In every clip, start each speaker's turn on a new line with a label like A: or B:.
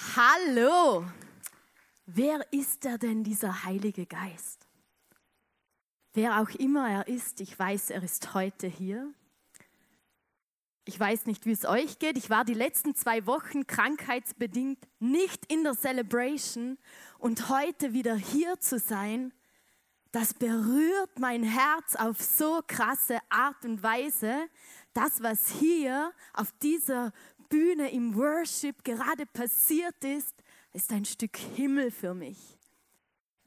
A: Hallo! Wer ist er denn, dieser Heilige Geist? Wer auch immer er ist, ich weiß, er ist heute hier. Ich weiß nicht, wie es euch geht. Ich war die letzten zwei Wochen krankheitsbedingt nicht in der Celebration und heute wieder hier zu sein, das berührt mein Herz auf so krasse Art und Weise. Das, was hier auf dieser Bühne im Worship gerade passiert ist, ist ein Stück Himmel für mich.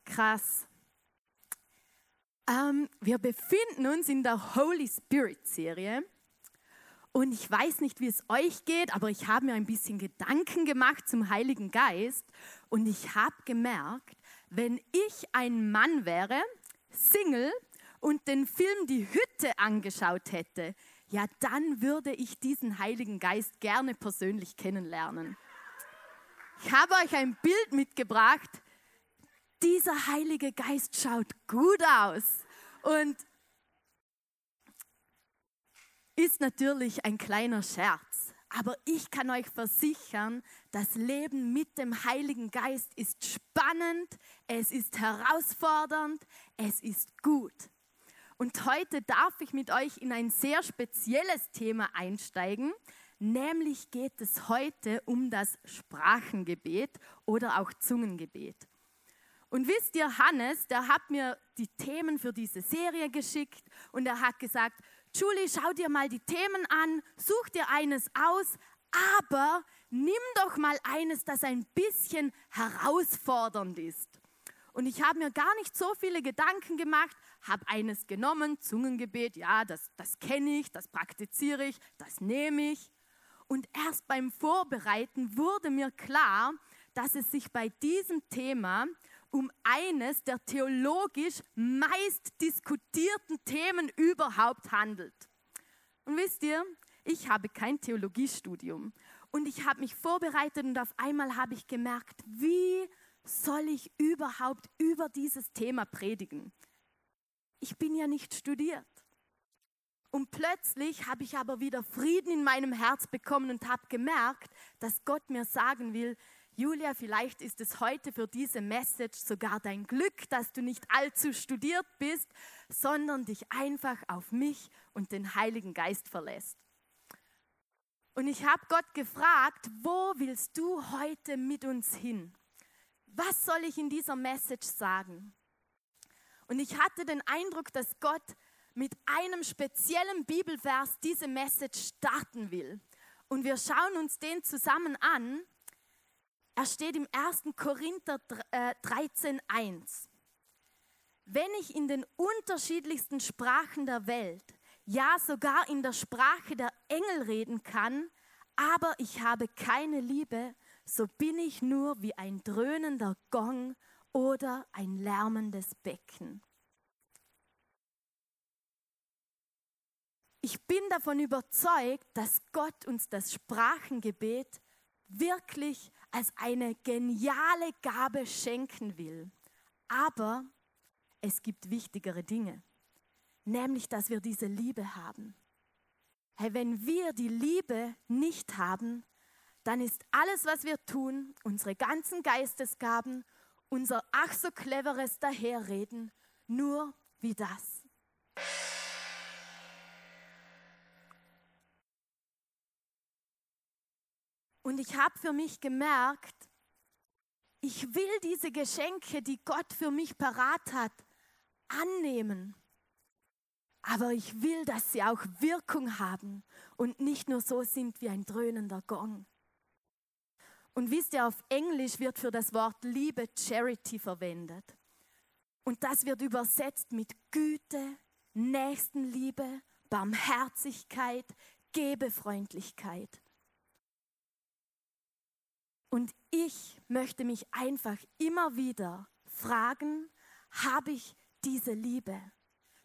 A: Krass. Ähm, wir befinden uns in der Holy Spirit Serie. Und ich weiß nicht, wie es euch geht, aber ich habe mir ein bisschen Gedanken gemacht zum Heiligen Geist. Und ich habe gemerkt, wenn ich ein Mann wäre, Single, und den Film Die Hütte angeschaut hätte, ja, dann würde ich diesen Heiligen Geist gerne persönlich kennenlernen. Ich habe euch ein Bild mitgebracht. Dieser Heilige Geist schaut gut aus und ist natürlich ein kleiner Scherz. Aber ich kann euch versichern, das Leben mit dem Heiligen Geist ist spannend, es ist herausfordernd, es ist gut. Und heute darf ich mit euch in ein sehr spezielles Thema einsteigen, nämlich geht es heute um das Sprachengebet oder auch Zungengebet. Und wisst ihr, Hannes, der hat mir die Themen für diese Serie geschickt und er hat gesagt, Julie, schau dir mal die Themen an, such dir eines aus, aber nimm doch mal eines, das ein bisschen herausfordernd ist. Und ich habe mir gar nicht so viele Gedanken gemacht, habe eines genommen, Zungengebet, ja, das, das kenne ich, das praktiziere ich, das nehme ich. Und erst beim Vorbereiten wurde mir klar, dass es sich bei diesem Thema um eines der theologisch meist diskutierten Themen überhaupt handelt. Und wisst ihr, ich habe kein Theologiestudium und ich habe mich vorbereitet und auf einmal habe ich gemerkt, wie soll ich überhaupt über dieses Thema predigen? Ich bin ja nicht studiert. Und plötzlich habe ich aber wieder Frieden in meinem Herz bekommen und habe gemerkt, dass Gott mir sagen will, Julia, vielleicht ist es heute für diese Message sogar dein Glück, dass du nicht allzu studiert bist, sondern dich einfach auf mich und den Heiligen Geist verlässt. Und ich habe Gott gefragt, wo willst du heute mit uns hin? Was soll ich in dieser Message sagen? Und ich hatte den Eindruck, dass Gott mit einem speziellen Bibelvers diese Message starten will. Und wir schauen uns den zusammen an er steht im 1. Korinther 13.1. Äh, Wenn ich in den unterschiedlichsten Sprachen der Welt, ja sogar in der Sprache der Engel reden kann, aber ich habe keine Liebe, so bin ich nur wie ein dröhnender Gong oder ein lärmendes Becken. Ich bin davon überzeugt, dass Gott uns das Sprachengebet wirklich als eine geniale Gabe schenken will. Aber es gibt wichtigere Dinge, nämlich dass wir diese Liebe haben. Hey, wenn wir die Liebe nicht haben, dann ist alles, was wir tun, unsere ganzen Geistesgaben, unser ach so cleveres Daherreden, nur wie das. Und ich habe für mich gemerkt, ich will diese Geschenke, die Gott für mich parat hat, annehmen. aber ich will, dass sie auch Wirkung haben und nicht nur so sind wie ein dröhnender Gong. Und wisst ihr, auf Englisch wird für das Wort Liebe Charity verwendet. Und das wird übersetzt mit Güte, Nächstenliebe, Barmherzigkeit, Gebefreundlichkeit. Und ich möchte mich einfach immer wieder fragen, habe ich diese Liebe?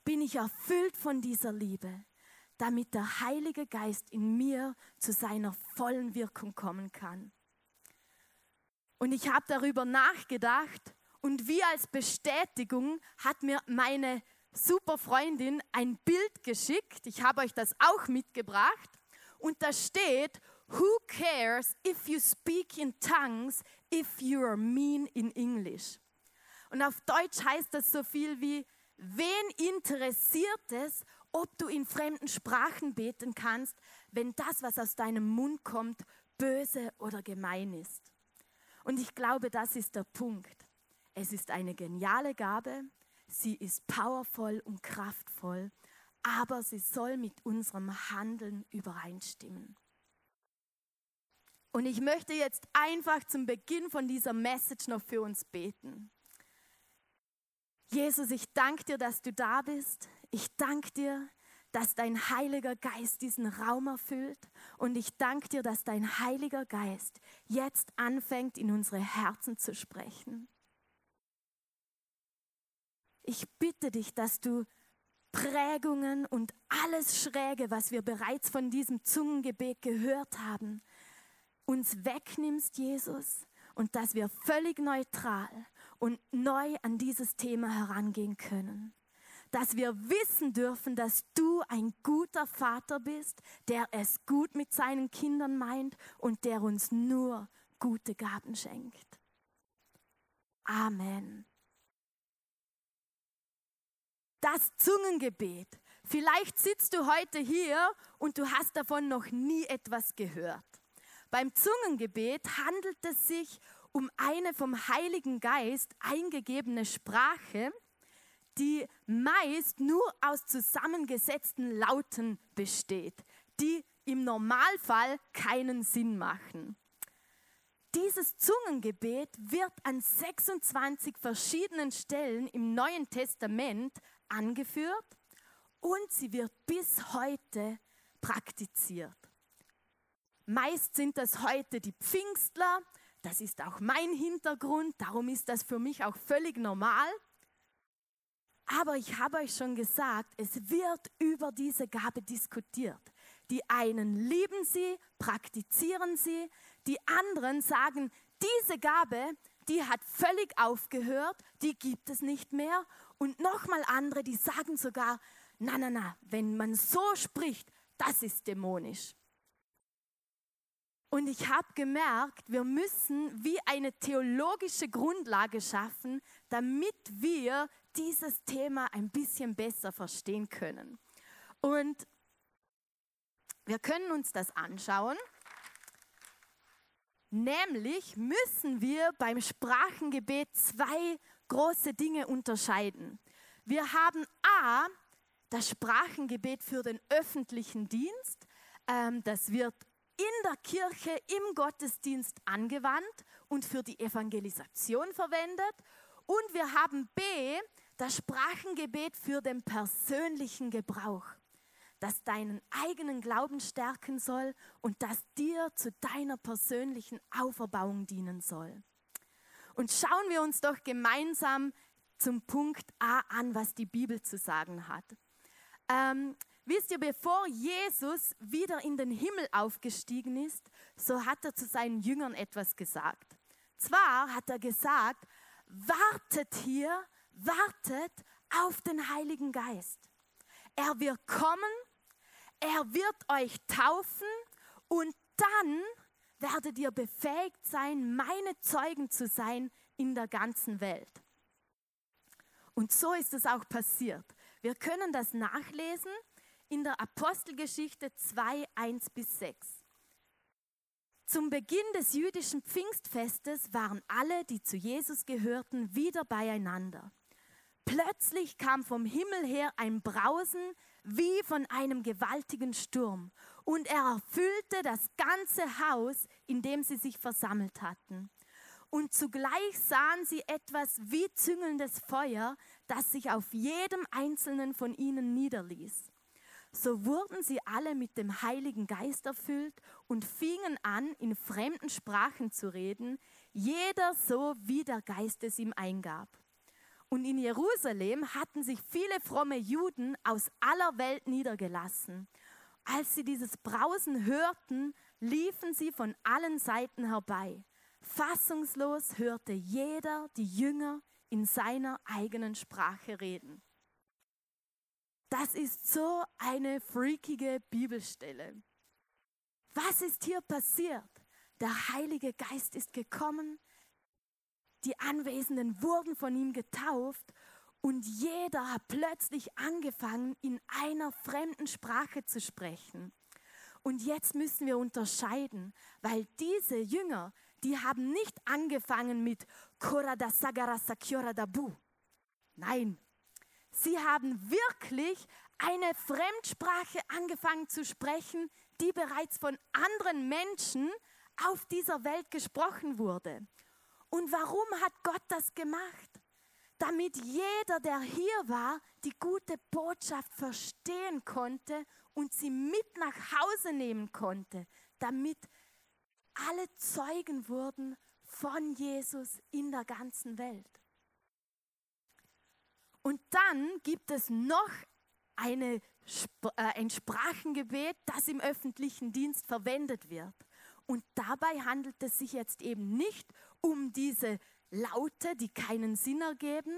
A: Bin ich erfüllt von dieser Liebe, damit der Heilige Geist in mir zu seiner vollen Wirkung kommen kann? Und ich habe darüber nachgedacht und wie als Bestätigung hat mir meine super Freundin ein Bild geschickt. Ich habe euch das auch mitgebracht. Und da steht, Who cares if you speak in tongues if you are mean in English? Und auf Deutsch heißt das so viel wie, wen interessiert es, ob du in fremden Sprachen beten kannst, wenn das, was aus deinem Mund kommt, böse oder gemein ist? Und ich glaube, das ist der Punkt. Es ist eine geniale Gabe, sie ist powervoll und kraftvoll, aber sie soll mit unserem Handeln übereinstimmen. Und ich möchte jetzt einfach zum Beginn von dieser Message noch für uns beten. Jesus, ich danke dir, dass du da bist. Ich danke dir, dass dein Heiliger Geist diesen Raum erfüllt. Und ich danke dir, dass dein Heiliger Geist jetzt anfängt, in unsere Herzen zu sprechen. Ich bitte dich, dass du Prägungen und alles Schräge, was wir bereits von diesem Zungengebet gehört haben, uns wegnimmst, Jesus, und dass wir völlig neutral und neu an dieses Thema herangehen können. Dass wir wissen dürfen, dass du ein guter Vater bist, der es gut mit seinen Kindern meint und der uns nur gute Gaben schenkt. Amen. Das Zungengebet. Vielleicht sitzt du heute hier und du hast davon noch nie etwas gehört. Beim Zungengebet handelt es sich um eine vom Heiligen Geist eingegebene Sprache, die meist nur aus zusammengesetzten Lauten besteht, die im Normalfall keinen Sinn machen. Dieses Zungengebet wird an 26 verschiedenen Stellen im Neuen Testament angeführt und sie wird bis heute praktiziert. Meist sind das heute die Pfingstler, das ist auch mein Hintergrund, darum ist das für mich auch völlig normal. Aber ich habe euch schon gesagt, es wird über diese Gabe diskutiert. Die einen lieben sie, praktizieren sie, die anderen sagen, diese Gabe, die hat völlig aufgehört, die gibt es nicht mehr. Und nochmal andere, die sagen sogar, na, na, na, wenn man so spricht, das ist dämonisch. Und ich habe gemerkt, wir müssen wie eine theologische Grundlage schaffen, damit wir dieses Thema ein bisschen besser verstehen können. Und wir können uns das anschauen. Nämlich müssen wir beim Sprachengebet zwei große Dinge unterscheiden. Wir haben A, das Sprachengebet für den öffentlichen Dienst. Ähm, das wird in der Kirche, im Gottesdienst angewandt und für die Evangelisation verwendet. Und wir haben B, das Sprachengebet für den persönlichen Gebrauch, das deinen eigenen Glauben stärken soll und das dir zu deiner persönlichen Auferbauung dienen soll. Und schauen wir uns doch gemeinsam zum Punkt A an, was die Bibel zu sagen hat. Ähm, wisst ihr, bevor Jesus wieder in den Himmel aufgestiegen ist, so hat er zu seinen Jüngern etwas gesagt. Zwar hat er gesagt, wartet hier, wartet auf den Heiligen Geist. Er wird kommen, er wird euch taufen und dann werdet ihr befähigt sein, meine Zeugen zu sein in der ganzen Welt. Und so ist es auch passiert. Wir können das nachlesen in der Apostelgeschichte 2, 1 bis 6. Zum Beginn des jüdischen Pfingstfestes waren alle, die zu Jesus gehörten, wieder beieinander. Plötzlich kam vom Himmel her ein Brausen wie von einem gewaltigen Sturm und er erfüllte das ganze Haus, in dem sie sich versammelt hatten. Und zugleich sahen sie etwas wie züngelndes Feuer, das sich auf jedem einzelnen von ihnen niederließ. So wurden sie alle mit dem Heiligen Geist erfüllt und fingen an, in fremden Sprachen zu reden, jeder so, wie der Geist es ihm eingab. Und in Jerusalem hatten sich viele fromme Juden aus aller Welt niedergelassen. Als sie dieses Brausen hörten, liefen sie von allen Seiten herbei. Fassungslos hörte jeder die Jünger in seiner eigenen Sprache reden. Das ist so eine freakige Bibelstelle. Was ist hier passiert? Der Heilige Geist ist gekommen, die Anwesenden wurden von ihm getauft und jeder hat plötzlich angefangen, in einer fremden Sprache zu sprechen. Und jetzt müssen wir unterscheiden, weil diese Jünger, die haben nicht angefangen mit Korada Sagara Sakyora Dabu. Nein, sie haben wirklich eine Fremdsprache angefangen zu sprechen, die bereits von anderen Menschen auf dieser Welt gesprochen wurde. Und warum hat Gott das gemacht? Damit jeder, der hier war, die gute Botschaft verstehen konnte und sie mit nach Hause nehmen konnte, damit alle Zeugen wurden von Jesus in der ganzen Welt. Und dann gibt es noch eine, äh, ein Sprachengebet, das im öffentlichen Dienst verwendet wird. Und dabei handelt es sich jetzt eben nicht um diese Laute, die keinen Sinn ergeben,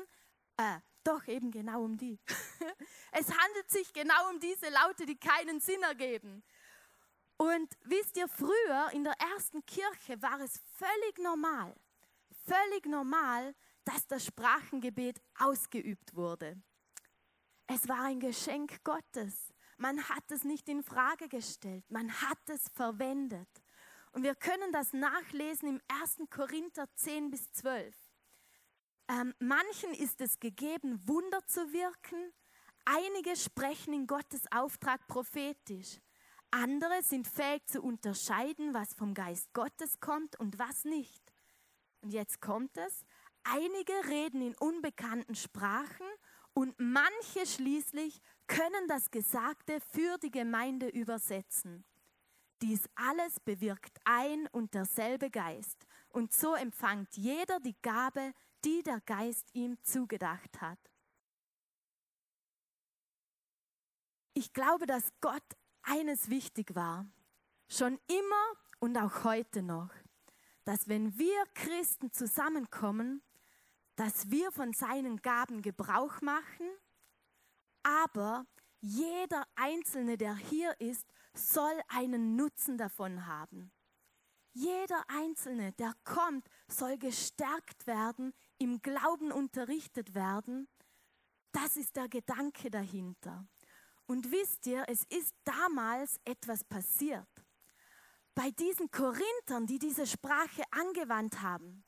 A: äh, doch eben genau um die. es handelt sich genau um diese Laute, die keinen Sinn ergeben. Und wisst ihr, früher in der ersten Kirche war es völlig normal, völlig normal, dass das Sprachengebet ausgeübt wurde. Es war ein Geschenk Gottes. Man hat es nicht in Frage gestellt, man hat es verwendet. Und wir können das nachlesen im 1. Korinther 10 bis 12. Ähm, manchen ist es gegeben, Wunder zu wirken. Einige sprechen in Gottes Auftrag prophetisch. Andere sind fähig zu unterscheiden, was vom Geist Gottes kommt und was nicht. Und jetzt kommt es. Einige reden in unbekannten Sprachen und manche schließlich können das Gesagte für die Gemeinde übersetzen. Dies alles bewirkt ein und derselbe Geist. Und so empfängt jeder die Gabe, die der Geist ihm zugedacht hat. Ich glaube, dass Gott eines wichtig war, schon immer und auch heute noch, dass wenn wir Christen zusammenkommen, dass wir von seinen Gaben Gebrauch machen, aber jeder Einzelne, der hier ist, soll einen Nutzen davon haben. Jeder Einzelne, der kommt, soll gestärkt werden, im Glauben unterrichtet werden. Das ist der Gedanke dahinter. Und wisst ihr, es ist damals etwas passiert. Bei diesen Korinthern, die diese Sprache angewandt haben,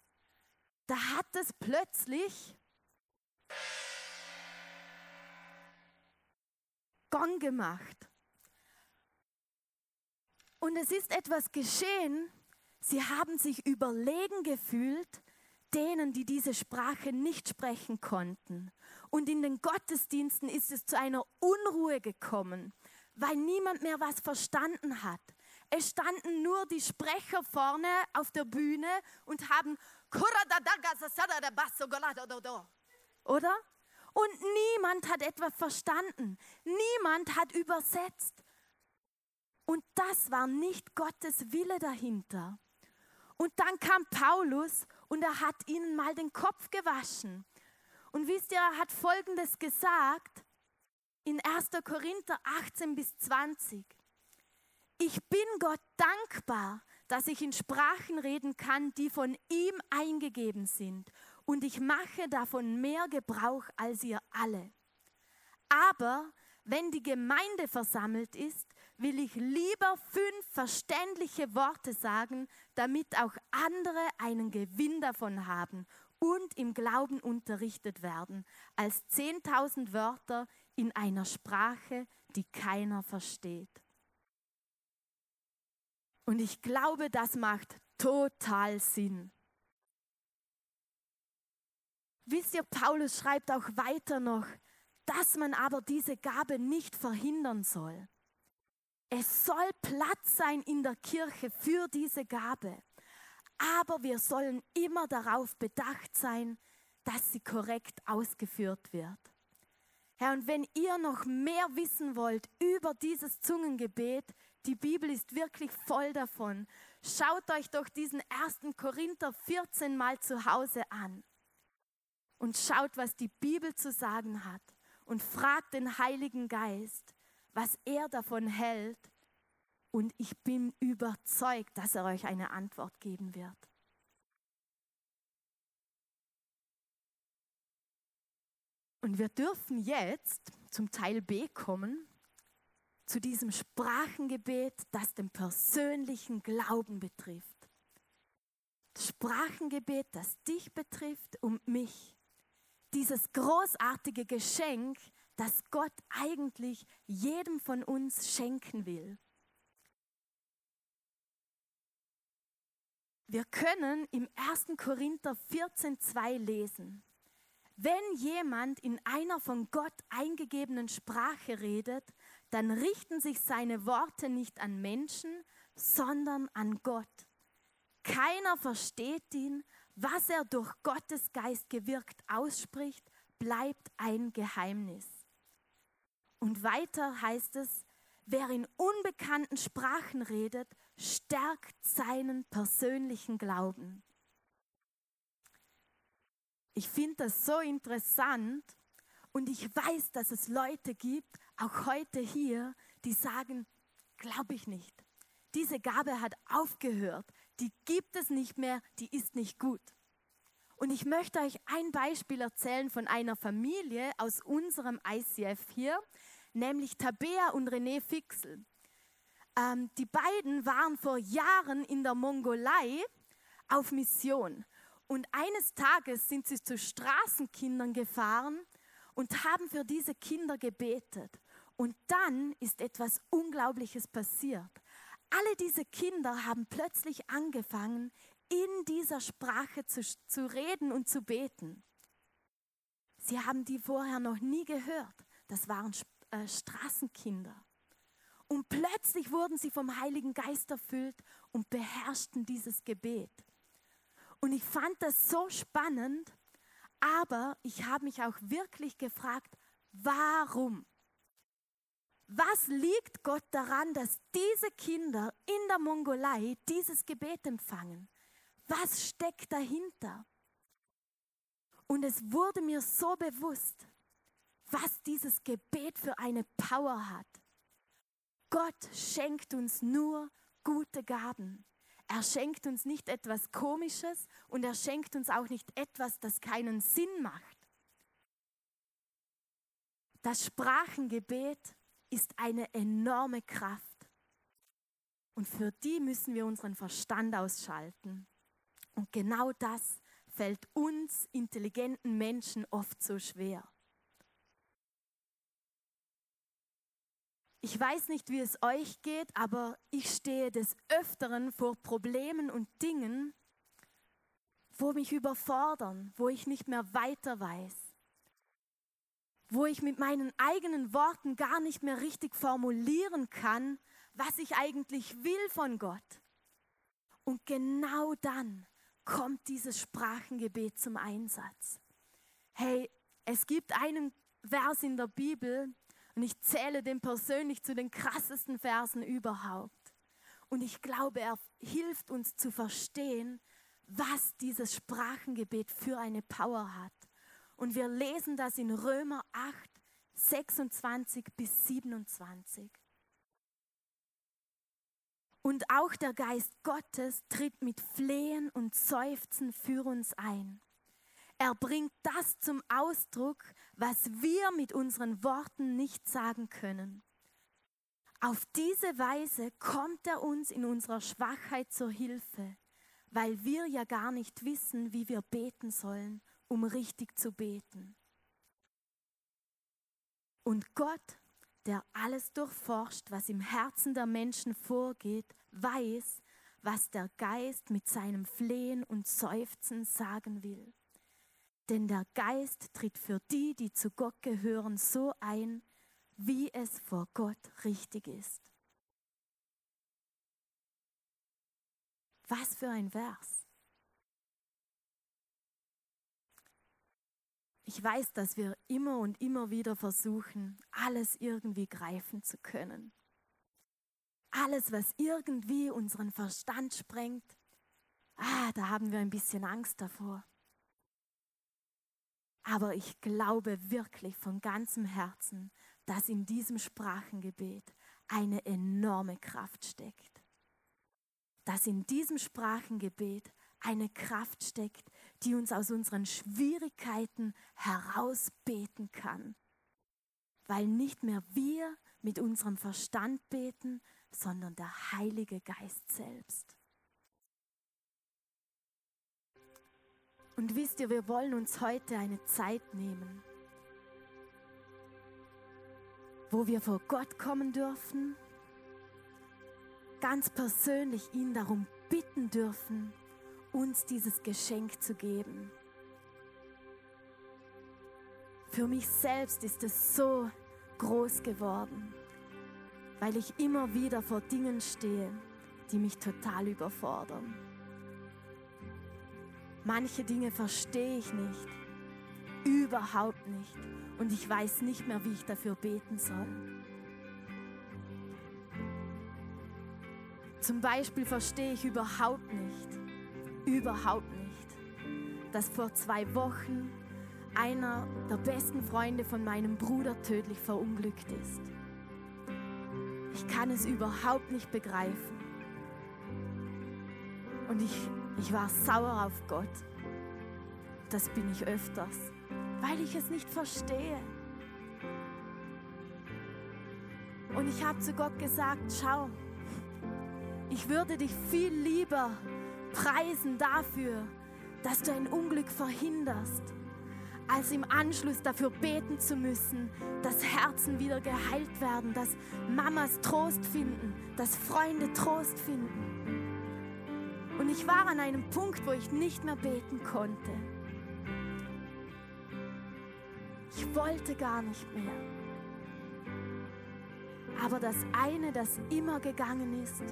A: da hat es plötzlich Gong gemacht. Und es ist etwas geschehen. Sie haben sich überlegen gefühlt, denen, die diese Sprache nicht sprechen konnten. Und in den Gottesdiensten ist es zu einer Unruhe gekommen, weil niemand mehr was verstanden hat. Es standen nur die Sprecher vorne auf der Bühne und haben oder? Und niemand hat etwas verstanden. Niemand hat übersetzt. Und das war nicht Gottes Wille dahinter. Und dann kam Paulus und er hat ihnen mal den Kopf gewaschen. Und wisst ihr, er hat Folgendes gesagt in 1. Korinther 18 bis 20. Ich bin Gott dankbar, dass ich in Sprachen reden kann, die von ihm eingegeben sind. Und ich mache davon mehr Gebrauch als ihr alle. Aber wenn die Gemeinde versammelt ist, will ich lieber fünf verständliche Worte sagen, damit auch andere einen Gewinn davon haben und im Glauben unterrichtet werden, als 10.000 Wörter in einer Sprache, die keiner versteht. Und ich glaube, das macht total Sinn. Wisst ihr, Paulus schreibt auch weiter noch, dass man aber diese Gabe nicht verhindern soll. Es soll Platz sein in der Kirche für diese Gabe. Aber wir sollen immer darauf bedacht sein, dass sie korrekt ausgeführt wird. Herr, und wenn ihr noch mehr wissen wollt über dieses Zungengebet, die Bibel ist wirklich voll davon. Schaut euch doch diesen 1. Korinther 14 mal zu Hause an und schaut, was die Bibel zu sagen hat und fragt den Heiligen Geist, was er davon hält. Und ich bin überzeugt, dass er euch eine Antwort geben wird. Und wir dürfen jetzt zum Teil B kommen, zu diesem Sprachengebet, das den persönlichen Glauben betrifft. Sprachengebet, das dich betrifft und mich dieses großartige Geschenk, das Gott eigentlich jedem von uns schenken will. Wir können im 1. Korinther 14.2 lesen, wenn jemand in einer von Gott eingegebenen Sprache redet, dann richten sich seine Worte nicht an Menschen, sondern an Gott. Keiner versteht ihn, was er durch Gottes Geist gewirkt ausspricht, bleibt ein Geheimnis. Und weiter heißt es, wer in unbekannten Sprachen redet, stärkt seinen persönlichen Glauben. Ich finde das so interessant und ich weiß, dass es Leute gibt, auch heute hier, die sagen, glaube ich nicht. Diese Gabe hat aufgehört die gibt es nicht mehr, die ist nicht gut. Und ich möchte euch ein Beispiel erzählen von einer Familie aus unserem ICF hier, nämlich Tabea und René Fixel. Ähm, die beiden waren vor Jahren in der Mongolei auf Mission. Und eines Tages sind sie zu Straßenkindern gefahren und haben für diese Kinder gebetet. Und dann ist etwas Unglaubliches passiert. Alle diese Kinder haben plötzlich angefangen, in dieser Sprache zu, zu reden und zu beten. Sie haben die vorher noch nie gehört. Das waren äh, Straßenkinder. Und plötzlich wurden sie vom Heiligen Geist erfüllt und beherrschten dieses Gebet. Und ich fand das so spannend, aber ich habe mich auch wirklich gefragt, warum? Was liegt Gott daran, dass diese Kinder in der Mongolei dieses Gebet empfangen? Was steckt dahinter? Und es wurde mir so bewusst, was dieses Gebet für eine Power hat. Gott schenkt uns nur gute Gaben. Er schenkt uns nicht etwas Komisches und er schenkt uns auch nicht etwas, das keinen Sinn macht. Das Sprachengebet ist eine enorme Kraft. Und für die müssen wir unseren Verstand ausschalten. Und genau das fällt uns intelligenten Menschen oft so schwer. Ich weiß nicht, wie es euch geht, aber ich stehe des Öfteren vor Problemen und Dingen, wo mich überfordern, wo ich nicht mehr weiter weiß wo ich mit meinen eigenen Worten gar nicht mehr richtig formulieren kann, was ich eigentlich will von Gott. Und genau dann kommt dieses Sprachengebet zum Einsatz. Hey, es gibt einen Vers in der Bibel und ich zähle den persönlich zu den krassesten Versen überhaupt. Und ich glaube, er hilft uns zu verstehen, was dieses Sprachengebet für eine Power hat. Und wir lesen das in Römer 8, 26 bis 27. Und auch der Geist Gottes tritt mit Flehen und Seufzen für uns ein. Er bringt das zum Ausdruck, was wir mit unseren Worten nicht sagen können. Auf diese Weise kommt er uns in unserer Schwachheit zur Hilfe. weil wir ja gar nicht wissen, wie wir beten sollen, um richtig zu beten. Und Gott, der alles durchforscht, was im Herzen der Menschen vorgeht, weiß, was der Geist mit seinem Flehen und Seufzen sagen will. Denn der Geist tritt für die, die zu Gott gehören, so ein, wie es vor Gott richtig ist. Was für ein Vers. Ich weiß, dass wir immer und immer wieder versuchen, alles irgendwie greifen zu können. Alles, was irgendwie unseren Verstand sprengt, ah, da haben wir ein bisschen Angst davor. Aber ich glaube wirklich von ganzem Herzen, dass in diesem Sprachengebet eine enorme Kraft steckt. Dass in diesem Sprachengebet eine Kraft steckt, die uns aus unseren Schwierigkeiten herausbeten kann. Weil nicht mehr wir mit unserem Verstand beten, sondern der Heilige Geist selbst. Und wisst ihr, wir wollen uns heute eine Zeit nehmen, wo wir vor Gott kommen dürfen, ganz persönlich ihn darum bitten dürfen, uns dieses Geschenk zu geben. Für mich selbst ist es so groß geworden, weil ich immer wieder vor Dingen stehe, die mich total überfordern. Manche Dinge verstehe ich nicht, überhaupt nicht, und ich weiß nicht mehr, wie ich dafür beten soll. Zum Beispiel verstehe ich überhaupt nicht, überhaupt nicht, dass vor zwei Wochen einer der besten Freunde von meinem Bruder tödlich verunglückt ist. Ich kann es überhaupt nicht begreifen. Und ich, ich war sauer auf Gott. Das bin ich öfters, weil ich es nicht verstehe. Und ich habe zu Gott gesagt, schau, ich würde dich viel lieber preisen dafür, dass du ein Unglück verhinderst, als im Anschluss dafür beten zu müssen, dass Herzen wieder geheilt werden, dass Mamas Trost finden, dass Freunde Trost finden. Und ich war an einem Punkt, wo ich nicht mehr beten konnte. Ich wollte gar nicht mehr. Aber das eine, das immer gegangen ist,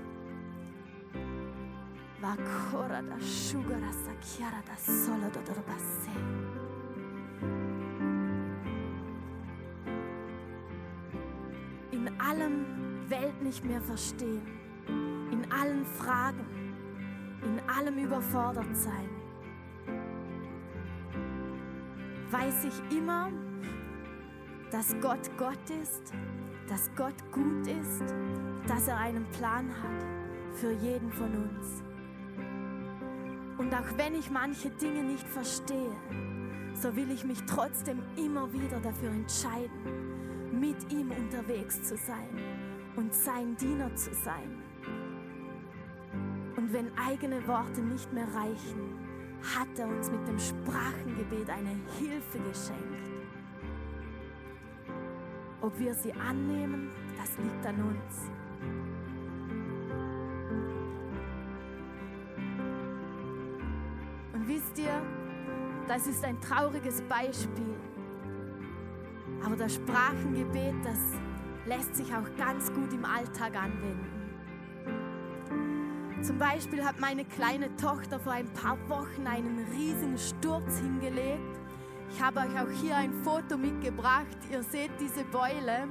A: In allem Welt nicht mehr verstehen, in allen Fragen, in allem überfordert sein, weiß ich immer, dass Gott Gott ist, dass Gott gut ist, dass er einen Plan hat für jeden von uns. Und auch wenn ich manche Dinge nicht verstehe, so will ich mich trotzdem immer wieder dafür entscheiden, mit ihm unterwegs zu sein und sein Diener zu sein. Und wenn eigene Worte nicht mehr reichen, hat er uns mit dem Sprachengebet eine Hilfe geschenkt. Ob wir sie annehmen, das liegt an uns. Wisst ihr, das ist ein trauriges Beispiel. Aber das Sprachengebet, das lässt sich auch ganz gut im Alltag anwenden. Zum Beispiel hat meine kleine Tochter vor ein paar Wochen einen riesigen Sturz hingelegt. Ich habe euch auch hier ein Foto mitgebracht. Ihr seht diese Beule.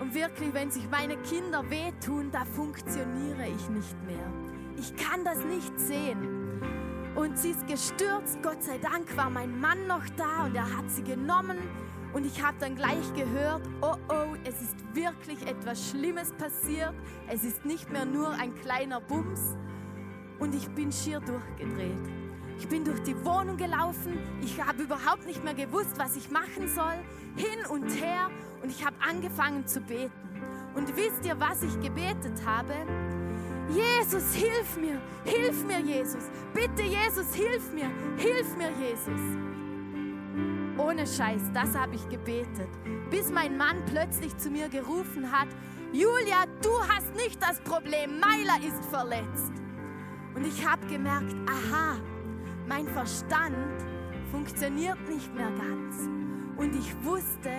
A: Und wirklich, wenn sich meine Kinder wehtun, da funktioniere ich nicht mehr. Ich kann das nicht sehen. Und sie ist gestürzt. Gott sei Dank war mein Mann noch da und er hat sie genommen. Und ich habe dann gleich gehört, oh oh, es ist wirklich etwas Schlimmes passiert. Es ist nicht mehr nur ein kleiner Bums. Und ich bin schier durchgedreht. Ich bin durch die Wohnung gelaufen. Ich habe überhaupt nicht mehr gewusst, was ich machen soll. Hin und her. Und ich habe angefangen zu beten. Und wisst ihr, was ich gebetet habe? Jesus, hilf mir, hilf mir, Jesus. Bitte, Jesus, hilf mir, hilf mir, Jesus. Ohne Scheiß, das habe ich gebetet, bis mein Mann plötzlich zu mir gerufen hat, Julia, du hast nicht das Problem, Meiler ist verletzt. Und ich habe gemerkt, aha, mein Verstand funktioniert nicht mehr ganz. Und ich wusste,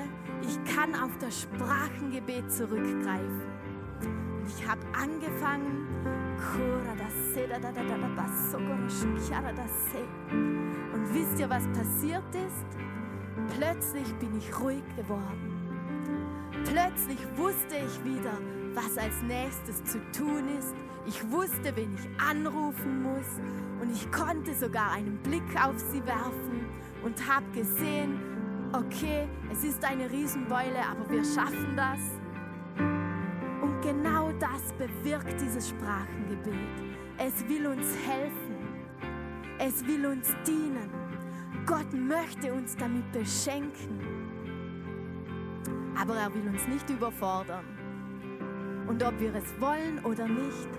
A: ich kann auf das Sprachengebet zurückgreifen. Und ich habe angefangen, und wisst ihr, was passiert ist? Plötzlich bin ich ruhig geworden. Plötzlich wusste ich wieder, was als nächstes zu tun ist. Ich wusste, wen ich anrufen muss und ich konnte sogar einen Blick auf sie werfen und habe gesehen, okay, es ist eine Riesenbeule, aber wir schaffen das. Und genau das bewirkt dieses Sprachengebet. Es will uns helfen. Es will uns dienen. Gott möchte uns damit beschenken. Aber er will uns nicht überfordern. Und ob wir es wollen oder nicht,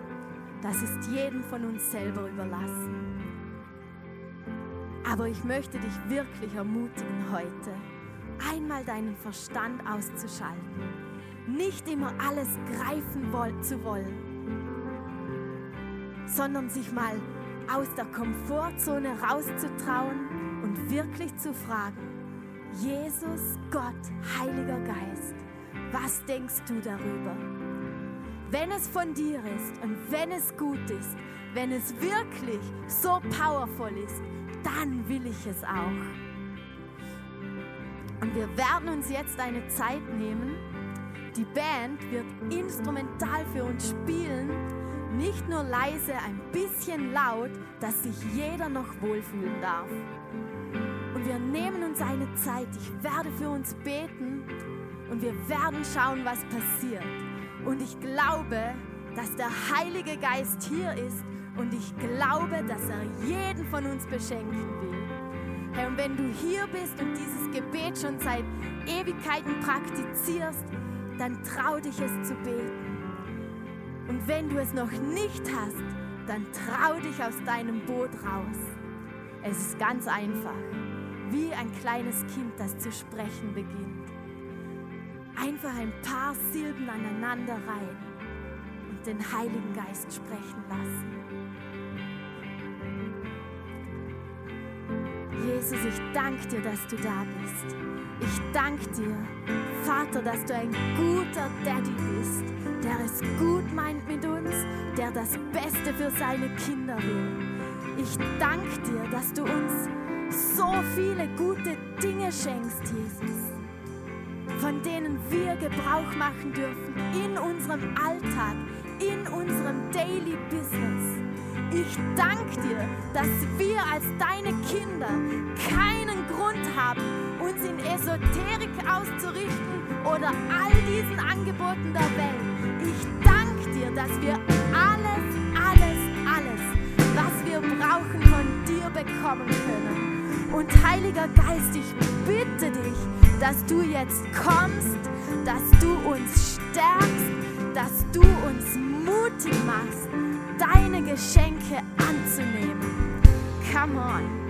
A: das ist jedem von uns selber überlassen. Aber ich möchte dich wirklich ermutigen heute, einmal deinen Verstand auszuschalten, nicht immer alles greifen zu wollen, sondern sich mal aus der Komfortzone rauszutrauen und wirklich zu fragen, Jesus, Gott, Heiliger Geist, was denkst du darüber? Wenn es von dir ist und wenn es gut ist, wenn es wirklich so powerful ist, dann will ich es auch. Und wir werden uns jetzt eine Zeit nehmen. Die Band wird instrumental für uns spielen, nicht nur leise, ein bisschen laut, dass sich jeder noch wohlfühlen darf. Und wir nehmen uns eine Zeit. Ich werde für uns beten und wir werden schauen, was passiert. Und ich glaube, dass der Heilige Geist hier ist und ich glaube, dass er jeden von uns beschenken will. Herr, und wenn du hier bist und dieses Gebet schon seit Ewigkeiten praktizierst, dann trau dich es zu beten. Und wenn du es noch nicht hast, dann trau dich aus deinem Boot raus. Es ist ganz einfach, wie ein kleines Kind, das zu sprechen beginnt einfach ein paar Silben aneinander reihen und den Heiligen Geist sprechen lassen. Jesus, ich danke dir, dass du da bist. Ich danke dir, Vater, dass du ein guter Daddy bist, der es gut meint mit uns, der das Beste für seine Kinder will. Ich danke dir, dass du uns so viele gute Dinge schenkst, Jesus von denen wir Gebrauch machen dürfen in unserem Alltag, in unserem Daily Business. Ich danke dir, dass wir als deine Kinder keinen Grund haben, uns in Esoterik auszurichten oder all diesen Angeboten der Welt. Ich danke dir, dass wir alles, alles, alles, was wir brauchen, von dir bekommen können. Und Heiliger Geist, ich bitte dich, dass du jetzt kommst, dass du uns stärkst, dass du uns mutig machst, deine Geschenke anzunehmen. Come on.